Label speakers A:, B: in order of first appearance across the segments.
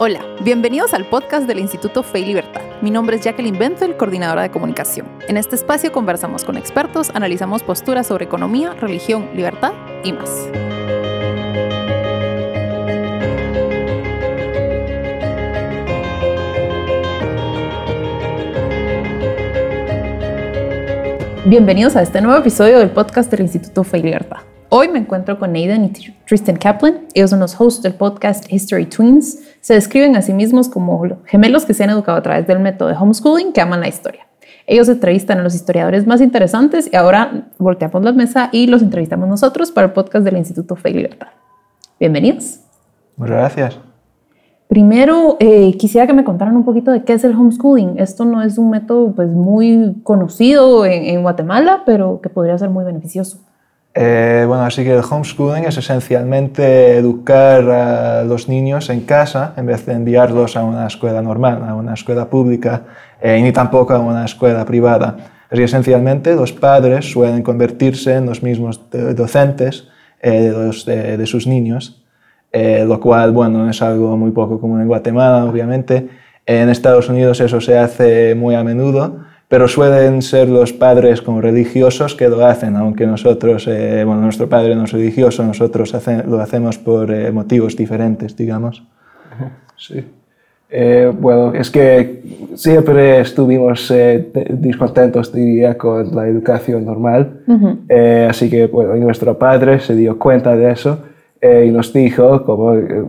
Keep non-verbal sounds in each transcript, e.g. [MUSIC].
A: Hola, bienvenidos al podcast del Instituto Fe y Libertad. Mi nombre es Jacqueline Benzel, coordinadora de comunicación. En este espacio conversamos con expertos, analizamos posturas sobre economía, religión, libertad y más. Bienvenidos a este nuevo episodio del podcast del Instituto Fe y Libertad. Hoy me encuentro con Aidan y Tristan Kaplan. Ellos son los hosts del podcast History Twins. Se describen a sí mismos como gemelos que se han educado a través del método de homeschooling que aman la historia. Ellos entrevistan a los historiadores más interesantes y ahora volteamos la mesa y los entrevistamos nosotros para el podcast del Instituto Fe y Libertad. Bienvenidos.
B: Muchas gracias.
A: Primero, eh, quisiera que me contaran un poquito de qué es el homeschooling. Esto no es un método pues, muy conocido en, en Guatemala, pero que podría ser muy beneficioso.
B: Eh, bueno, así que el homeschooling es esencialmente educar a los niños en casa en vez de enviarlos a una escuela normal, a una escuela pública, eh, ni tampoco a una escuela privada. Así esencialmente los padres suelen convertirse en los mismos docentes eh, de, de, sus niños, lo cual, bueno, es algo muy poco común en Guatemala, obviamente. En Estados Unidos eso se hace muy a menudo, pero suelen ser los padres como religiosos que lo hacen, aunque nosotros, eh, bueno, nuestro padre no es religioso, nosotros lo hacemos por eh, motivos diferentes, digamos.
C: Sí. Eh, bueno, es que siempre estuvimos discontentos, diría, con la educación normal, así que, bueno, nuestro padre se dio cuenta de eso eh, y nos dijo como eh,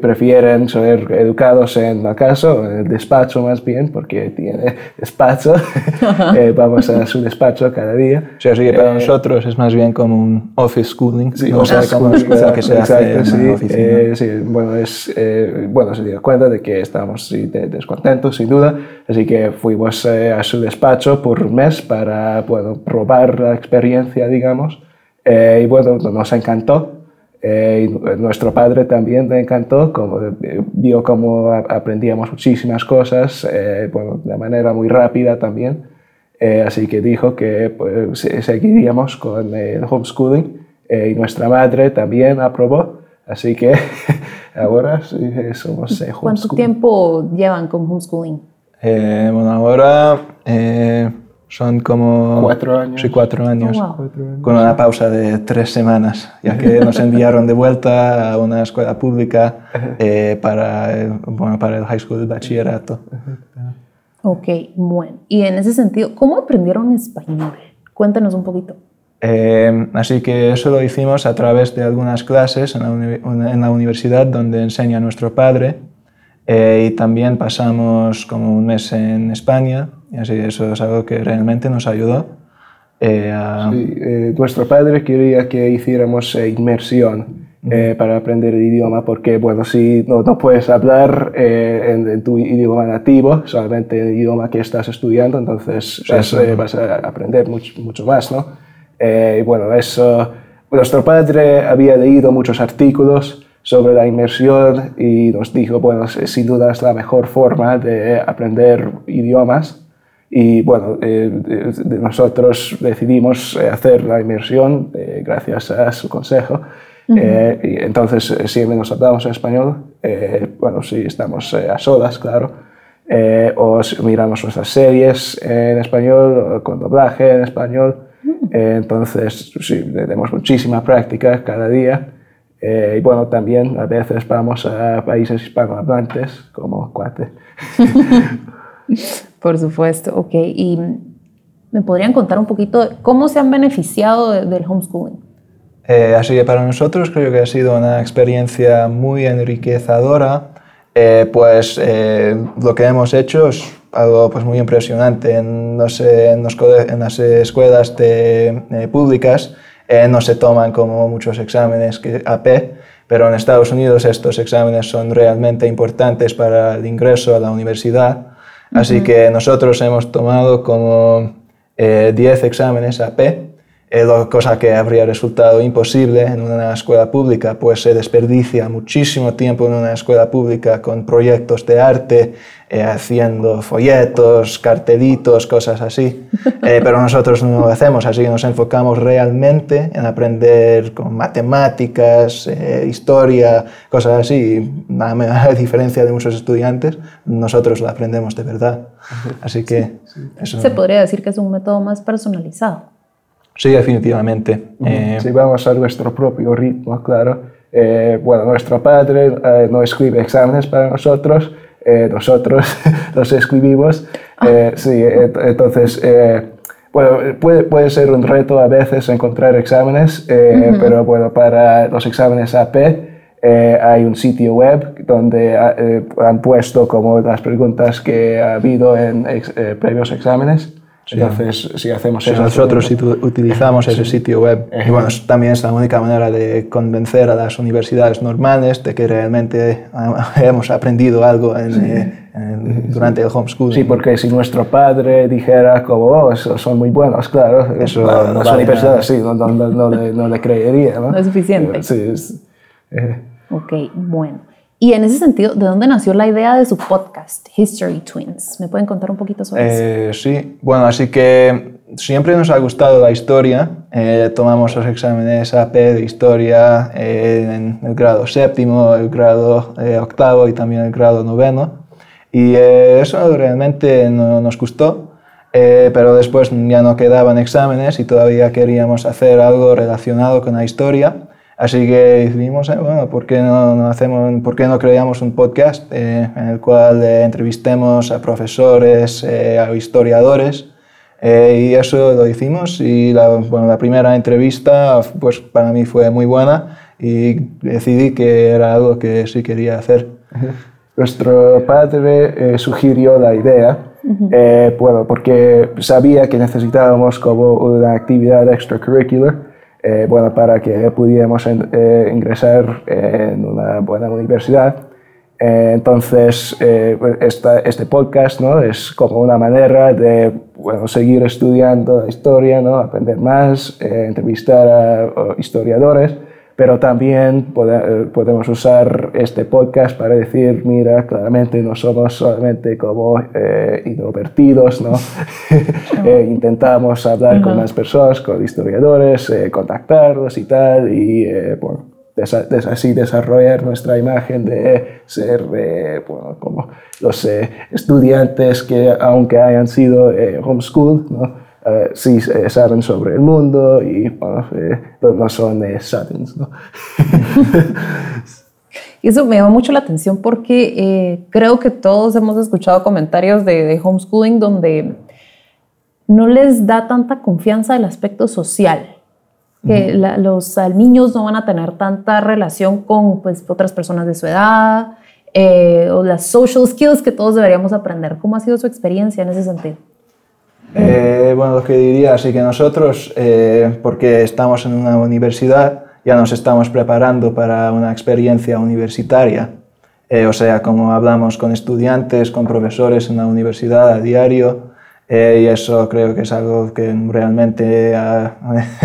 C: prefieren ser educados en la casa o en el despacho más bien, porque tiene despacho, [LAUGHS] [LAUGHS] eh, vamos a su despacho cada día.
B: Sí, así que para nosotros es más bien como un office schooling,
C: sí, o sea, como que se hace en sí, oficina. sí, bueno, es, bueno, se dio cuenta de que estábamos descontentos, sin duda, así que fuimos a su despacho por un mes para, bueno, probar la experiencia, digamos, y bueno, nos encantó. Eh, nuestro padre también le encantó, como, eh, vio cómo aprendíamos muchísimas cosas, eh, bueno, de manera muy rápida también. así que dijo que pues, seguiríamos con el homeschooling y nuestra madre también aprobó. Así que [LAUGHS] ahora sí, somos
A: ¿Cuánto tiempo llevan con homeschooling?
B: bueno, ahora son como...
C: Cuatro años.
B: Sí, cuatro años. Oh, con una pausa de tres semanas, ya que nos enviaron de vuelta a una escuela pública eh, para, bueno, para el high school, el bachillerato.
A: Ok, bueno. Y en ese sentido, ¿cómo aprendieron español? Cuéntanos un poquito.
B: Eh, así que eso lo hicimos a través de algunas clases en la, en la universidad donde enseña nuestro padre eh, y también pasamos como un mes en España y así eso es algo que realmente nos ayudó.
C: Eh, a... sí, eh, nuestro padre quería que hiciéramos inmersión para aprender el idioma porque, bueno, si no, no puedes hablar en, tu idioma nativo, solamente el idioma que estás estudiando, entonces vas, vas, a aprender mucho, mucho más, ¿no? y bueno, eso... Nuestro padre había leído muchos artículos sobre la inmersión y nos dijo, bueno, sin duda es la mejor forma de aprender idiomas. Y bueno, eh, nosotros decidimos eh, hacer la inmersión eh, gracias a su consejo. y entonces siempre nos hablamos en español, bueno, si estamos a solas, claro, o miramos nuestras series en español, con doblaje en español. entonces, sí, tenemos muchísima práctica cada día. Eh, y bueno, también a veces vamos a países hispanohablantes como Cuate. [LAUGHS] [LAUGHS]
A: Por supuesto, ok. ¿Y me podrían contar un poquito cómo se han beneficiado del homeschooling?
B: Eh, así que para nosotros creo que ha sido una experiencia muy enriquecedora, eh, pues lo que hemos hecho es algo pues, muy impresionante en, no sé, en, los, en las escuelas de, públicas eh, no se toman como muchos exámenes que AP, pero en Estados Unidos estos exámenes son realmente importantes para el ingreso a la universidad. Así que nosotros hemos tomado como 10 eh, exámenes AP cosa que habría resultado imposible en una escuela pública, pues se desperdicia muchísimo tiempo en una escuela pública con proyectos de arte, eh, haciendo folletos, cartelitos, cosas así, [LAUGHS] eh, pero nosotros no lo hacemos, así que nos enfocamos realmente en aprender con matemáticas, historia, cosas así, [LAUGHS] a diferencia de muchos estudiantes, nosotros lo aprendemos de verdad. [LAUGHS] Así que...
A: Eso... Se podría decir que es un método más personalizado.
B: Sí, definitivamente.
C: Eh, sí, vamos a nuestro propio ritmo, claro. Eh, bueno, nuestro padre eh, no escribe exámenes para nosotros, nosotros [LAUGHS] los escribimos. Ah. sí, entonces, bueno, puede, puede, ser un reto a veces encontrar exámenes, pero bueno, para los exámenes AP hay un sitio web donde han puesto como las preguntas que ha habido en previos exámenes. Si, haces, si hacemos
B: eso. Nosotros si utilizamos ese sitio web. Y bueno, también es la única manera de convencer a las universidades normales de que realmente [LAUGHS] hemos aprendido algo en, durante el homeschool.
C: Sí, porque si nuestro padre dijera como, oh, son muy buenos, claro, eso, no las universidades sí, no, no, no, le, creería.
A: ¿no? es suficiente.
C: Sí, es,
A: eh. Ok, bueno. Y en ese sentido, ¿de dónde nació la idea de su podcast, History Twins? ¿Me pueden contar un poquito sobre
B: eh, eso? Sí, bueno, así que siempre nos ha gustado la historia. Eh, tomamos los exámenes AP de historia eh, en el grado séptimo, el grado octavo y también el grado noveno. Y eso realmente no, nos gustó. pero después ya no quedaban exámenes y todavía queríamos hacer algo relacionado con la historia. Así que decidimos, eh, bueno, ¿por qué no, hacemos, ¿por qué no creamos un podcast eh, en el cual eh, entrevistemos a profesores, a historiadores? y eso lo hicimos y la, bueno, la primera entrevista pues para mí fue muy buena y decidí que era algo que sí quería hacer. [LAUGHS]
C: Nuestro padre sugirió la idea, bueno, porque sabía que necesitábamos como una actividad extracurricular eh, bueno, para que pudiéramos eh, ingresar en una buena universidad. Eh, entonces, esta, este podcast ¿no? es como una manera de bueno, seguir estudiando la historia, ¿no? aprender más, entrevistar a historiadores pero también eh, podemos usar este podcast para decir, mira, claramente no somos solamente como eh, introvertidos, ¿no? [LAUGHS] Eh, intentamos hablar con más personas, con historiadores, contactarlos y tal, y bueno, así desarrollar nuestra imagen de ser bueno, como los estudiantes que aunque hayan sido homeschool, ¿no? Eh, sí eh, saben sobre el mundo y bueno, eh, no son eh, ¿no? [LAUGHS]
A: y eso me llama mucho la atención porque creo que todos hemos escuchado comentarios de, homeschooling donde no les da tanta confianza el aspecto social. Que los niños no van a tener tanta relación con pues, otras personas de su edad o las social skills que todos deberíamos aprender. ¿Cómo ha sido su experiencia en ese sentido?
B: Eh, bueno, lo que diría, así que nosotros, eh, porque estamos en una universidad, ya nos estamos preparando para una experiencia universitaria. Eh, o sea, como hablamos con estudiantes, con profesores en la universidad a diario, y eso creo que es algo que realmente ha,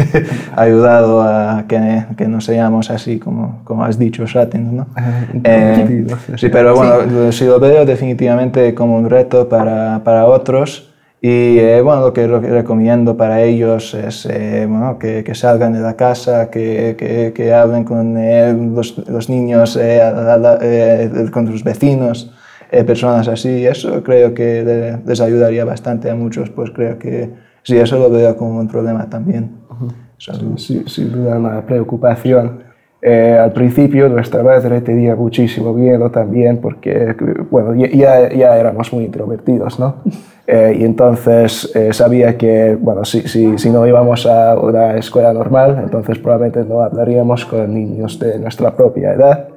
B: [LAUGHS] ayudado a que, que, no seamos así como, como has dicho, Shatens, ¿no? sí, pero bueno, sí. lo veo definitivamente como un reto para, para otros. Y eh, bueno, lo que, recomiendo para ellos es eh, bueno, que, que, salgan de la casa, que, que, que hablen con eh, los, los, niños, con sus vecinos, personas así. Eso creo que les ayudaría bastante a muchos, pues creo que sí, eso lo veo como un problema también.
C: Sí, sin duda una preocupación. Al principio nuestra madre tenía muchísimo miedo también porque, bueno, ya, ya éramos muy introvertidos, ¿no? [LAUGHS] Eh, y entonces eh, sabía que, bueno, si, si, si, no íbamos a una escuela normal, entonces probablemente no hablaríamos con niños de nuestra propia edad.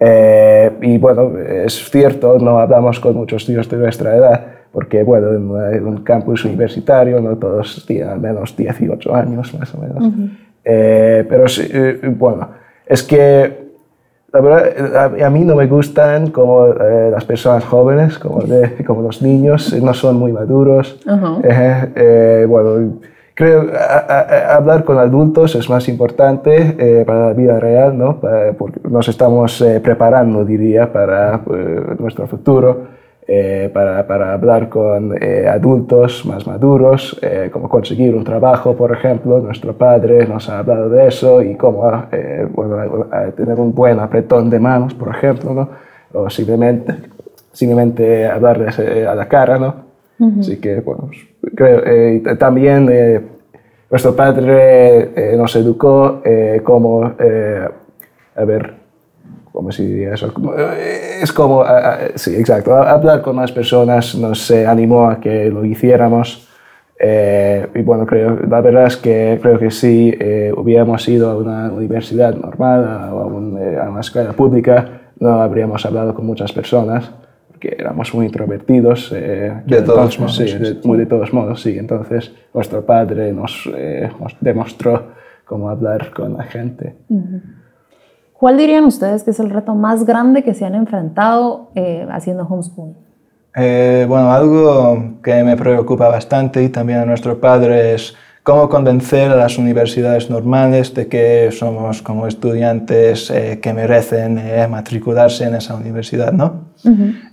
C: Eh, y bueno, es cierto, no hablamos con muchos niños de nuestra edad, porque bueno, en, un campus universitario no todos tienen al menos 18 años más o menos. Pero sí, bueno, es que la verdad, a, mí no me gustan como eh, las personas jóvenes, como, [LAUGHS] como los niños, no son muy maduros. Eh, bueno, creo hablar con adultos es más importante eh, para la vida real, ¿no? porque nos estamos eh, preparando, diría, para nuestro futuro. Para, para, hablar con adultos más maduros, cómo conseguir un trabajo, por ejemplo. Nuestro padre nos ha hablado de eso y cómo bueno, tener un buen apretón de manos, por ejemplo, ¿no? o simplemente, simplemente hablarles a la cara. ¿no? Así que, bueno, creo, eh, también eh, nuestro padre eh, nos educó como, a ver, ¿cómo se diría eso? es como, sí, exacto, hablar con más personas nos animó a que lo hiciéramos. y bueno, creo, la verdad es que creo que si hubiéramos ido a una universidad normal o a, a una escuela pública, no habríamos hablado con muchas personas que éramos muy introvertidos.
B: Eh, de todos modos.
C: Sí, de, muy de todos modos, sí. Entonces, nuestro padre nos, eh, nos, demostró cómo hablar con la gente.
A: ¿Cuál dirían ustedes que es el reto más grande que se han enfrentado eh, haciendo homeschool?
B: bueno, algo que me preocupa bastante y también a nuestro padre es cómo convencer a las universidades normales de que somos como estudiantes eh, que merecen eh, matricularse en esa universidad, ¿no?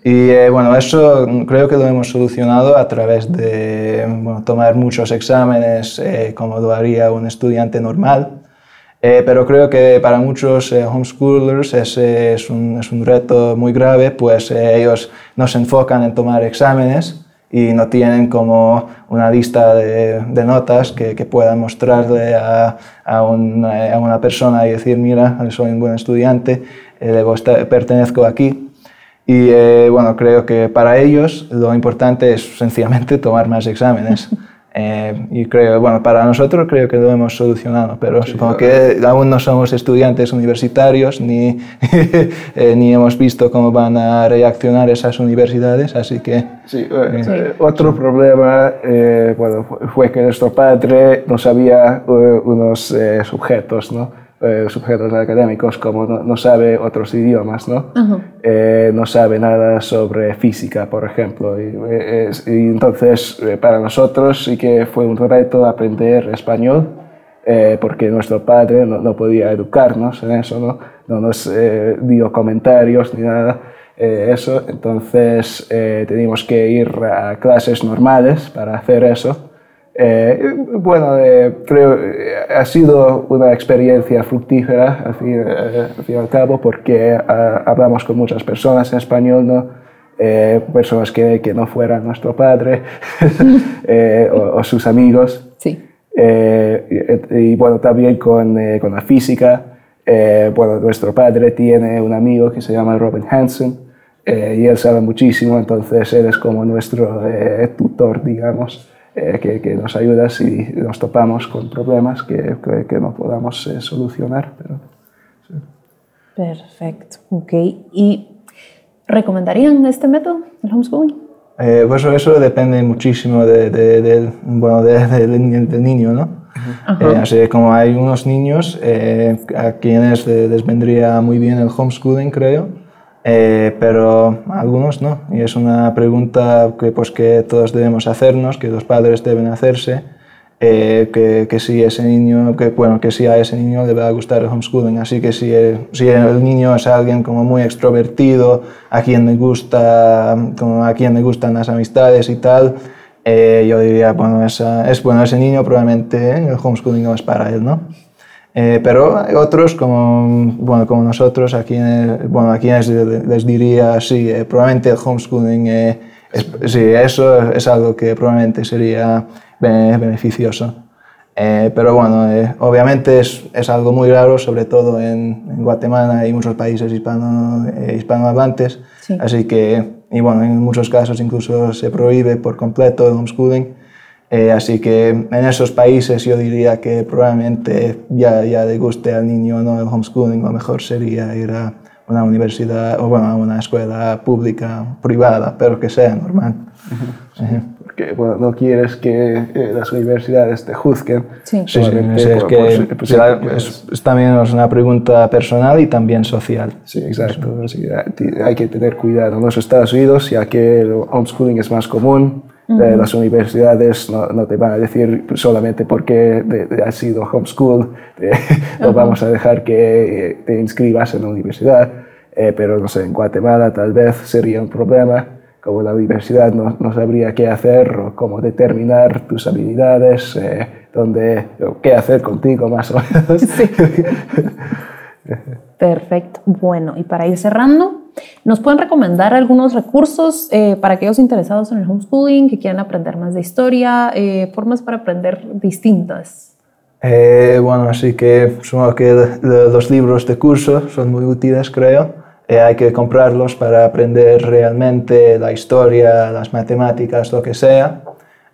B: Y eh, bueno, eso creo que lo hemos solucionado a través de tomar muchos exámenes como lo haría un estudiante normal. Pero creo que para muchos homeschoolers ese es un, es un, reto muy grave, pues ellos no se enfocan en tomar exámenes, y no tienen como una lista de, notas que, que, puedan mostrarle a, a, una persona y decir, mira, soy un buen estudiante, eh, pertenezco aquí. Y eh, bueno, creo que para ellos lo importante es sencillamente tomar más exámenes. [LAUGHS] Eh, y creo, bueno, para nosotros creo que lo hemos solucionado, pero supongo que aún no somos estudiantes universitarios ni, [LAUGHS] eh, ni hemos visto cómo van a reaccionar esas universidades, así que...
C: Sí, eh, otro problema bueno, fue que nuestro padre no sabía unos sujetos, ¿no? Eh, sujetos académicos, como no, sabe otros idiomas, ¿no? Eh, no sabe nada sobre física, por ejemplo. Y, eh, entonces, para nosotros sí que fue un reto aprender español, porque nuestro padre no, podía educarnos en eso, ¿no? No nos dio comentarios ni nada. eso, entonces teníamos que ir a clases normales para hacer eso. Eh, bueno, eh, creo eh, ha sido una experiencia fructífera al fin, y al cabo porque ah, hablamos con muchas personas en español, ¿no? personas que, que, no fueran nuestro padre [LAUGHS] o, sus amigos.
A: Sí.
C: Y, y, bueno, también con, con la física. bueno, nuestro padre tiene un amigo que se llama Robin Hansen y él sabe muchísimo, entonces él es como nuestro tutor, digamos. Eh, que, que, nos ayuda si nos topamos con problemas que, que, no podamos eh, solucionar. Pero,
A: Perfecto, ok. ¿Y recomendarían este método, el homeschooling?
B: Eh, pues eso depende muchísimo de, de, bueno, del niño, ¿no? así como hay unos niños a quienes les vendría muy bien el homeschooling, creo, eh, pero algunos no. Y es una pregunta que, pues, que todos debemos hacernos, que los padres deben hacerse, eh, que, que, si ese niño, que, bueno, que si a ese niño le va a gustar el homeschooling. Así que si si el niño es alguien como muy extrovertido, a quien le, gusta, como a quien le gustan las amistades y tal, eh, yo diría, bueno, esa, es, bueno, ese niño probablemente el homeschooling no es para él, ¿no? Eh, pero hay otros como, bueno, como nosotros, a quienes, bueno, a quienes les diría, sí, eh, probablemente el homeschooling, eh, sí, eso es algo que probablemente sería beneficioso. pero bueno, obviamente es, es, algo muy raro, sobre todo en, Guatemala y muchos países hispano, hispanohablantes. Así que, y bueno, en muchos casos incluso se prohíbe por completo el homeschooling. Eh, así que en esos países yo diría que probablemente ya, ya le guste al niño no el homeschooling, lo mejor sería ir a una universidad o bueno, a una escuela pública, privada, pero que sea normal.
C: Porque bueno, no quieres que eh, las universidades te juzguen.
A: Sí,
B: sí, es, que es, también una pregunta personal y también social.
C: Sí, exacto. hay que tener cuidado. En los Estados Unidos, ya que el homeschooling es más común, las universidades no, no, te van a decir solamente porque has sido homeschool, no [LAUGHS] vamos a dejar que te inscribas en la universidad, eh, pero no sé, en Guatemala tal vez sería un problema, como la universidad no, no sabría qué hacer o cómo determinar tus habilidades, eh, dónde, qué hacer contigo más o menos. Sí. [LAUGHS]
A: Perfecto. Bueno, y para ir cerrando, ¿nos pueden recomendar algunos recursos eh, para aquellos interesados en el homeschooling, que quieran aprender más de historia, eh, formas para aprender distintas?
B: Eh, bueno, así que supongo que los libros de curso son muy útiles, creo. hay que comprarlos para aprender realmente la historia, las matemáticas, lo que sea.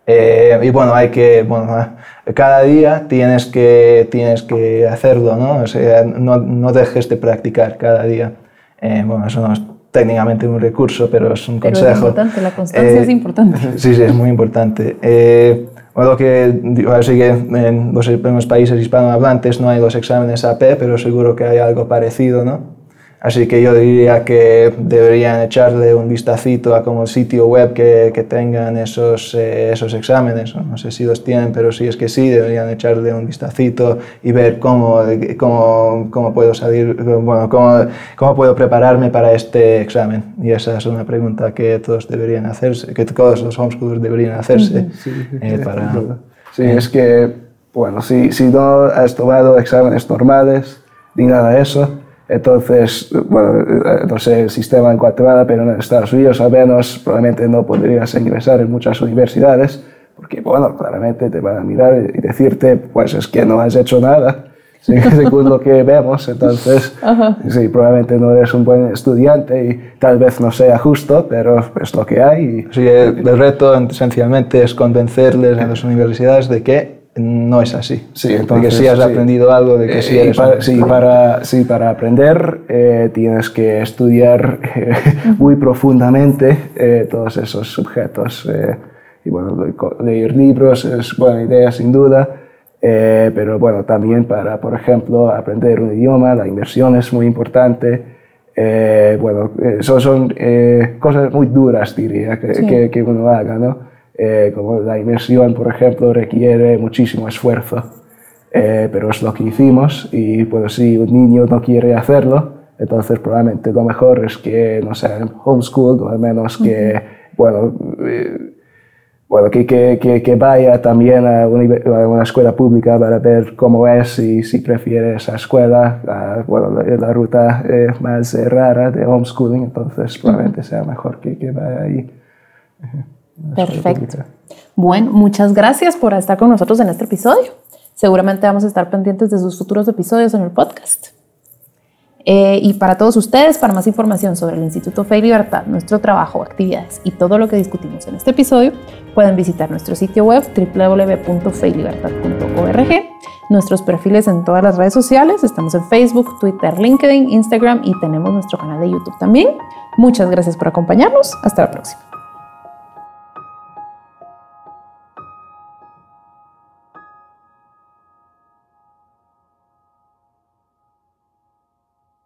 B: y bueno, hay que, bueno, cada día tienes que, tienes que hacerlo, ¿no? O sea, no, no dejes de practicar cada día. Eh, bueno, eso no es técnicamente un recurso, pero es un
A: pero
B: consejo.
A: Es importante, la constancia es eh, importante. [LAUGHS]
B: Sí, sí, es muy importante. Eh, bueno, que así que en los, en los países hispanohablantes no hay los exámenes AP, pero seguro que hay algo parecido, ¿no? Así que yo diría que deberían echarle un vistacito a como sitio web que, que tengan esos, eh, esos exámenes. No sé si los tienen, pero si es que sí, deberían echarle un vistacito y ver cómo, cómo, cómo puedo salir, bueno, cómo, cómo, puedo prepararme para este examen. Y esa es una pregunta que todos deberían hacerse, que todos los homeschoolers deberían hacerse.
C: Sí, eh, para, sí es que, bueno, si, si no has tomado exámenes normales ni nada de eso, entonces, bueno, eh, no sé el sistema en Guatemala, pero en Estados Unidos al menos probablemente no podrías ingresar en muchas universidades, porque, bueno, claramente te van a mirar y decirte, pues es que no has hecho nada, [LAUGHS] según lo que vemos. Entonces, sí, probablemente no eres un buen estudiante y tal vez no sea justo, pero es lo que hay.
B: Sí, el reto esencialmente es convencerles a las universidades de que no es así.
C: Sí,
B: entonces, de que sí has aprendido algo, de que eh, sí eres...
C: Para, sí, para, sí, para aprender eh, tienes que estudiar eh, [LAUGHS] muy profundamente todos esos sujetos. y bueno, leer libros es buena idea sin duda, pero bueno, también para, por ejemplo, aprender un idioma, la inversión es muy importante. bueno, eso son cosas muy duras, diría, que, que, que uno haga, ¿no? Eh, como la inmersión, por ejemplo, requiere muchísimo esfuerzo, eh, pero es lo que hicimos y pues si un niño no quiere hacerlo, entonces probablemente lo mejor es que no sea homeschool o al menos que, bueno, eh, bueno, que, que, que, vaya también a una, escuela pública para ver cómo es y si prefiere esa escuela, la, bueno, la, ruta más rara de homeschooling, entonces probablemente sea mejor que, que vaya ahí.
A: Perfecto. Bueno, muchas gracias por estar con nosotros en este episodio. Seguramente vamos a estar pendientes de sus futuros episodios en el podcast. Eh, y para todos ustedes, para más información sobre el Instituto Fe y Libertad, nuestro trabajo, actividades y todo lo que discutimos en este episodio, pueden visitar nuestro sitio web www.feylibertad.org, nuestros perfiles en todas las redes sociales, estamos en Facebook, Twitter, LinkedIn, Instagram y tenemos nuestro canal de YouTube también. Muchas gracias por acompañarnos. Hasta la próxima.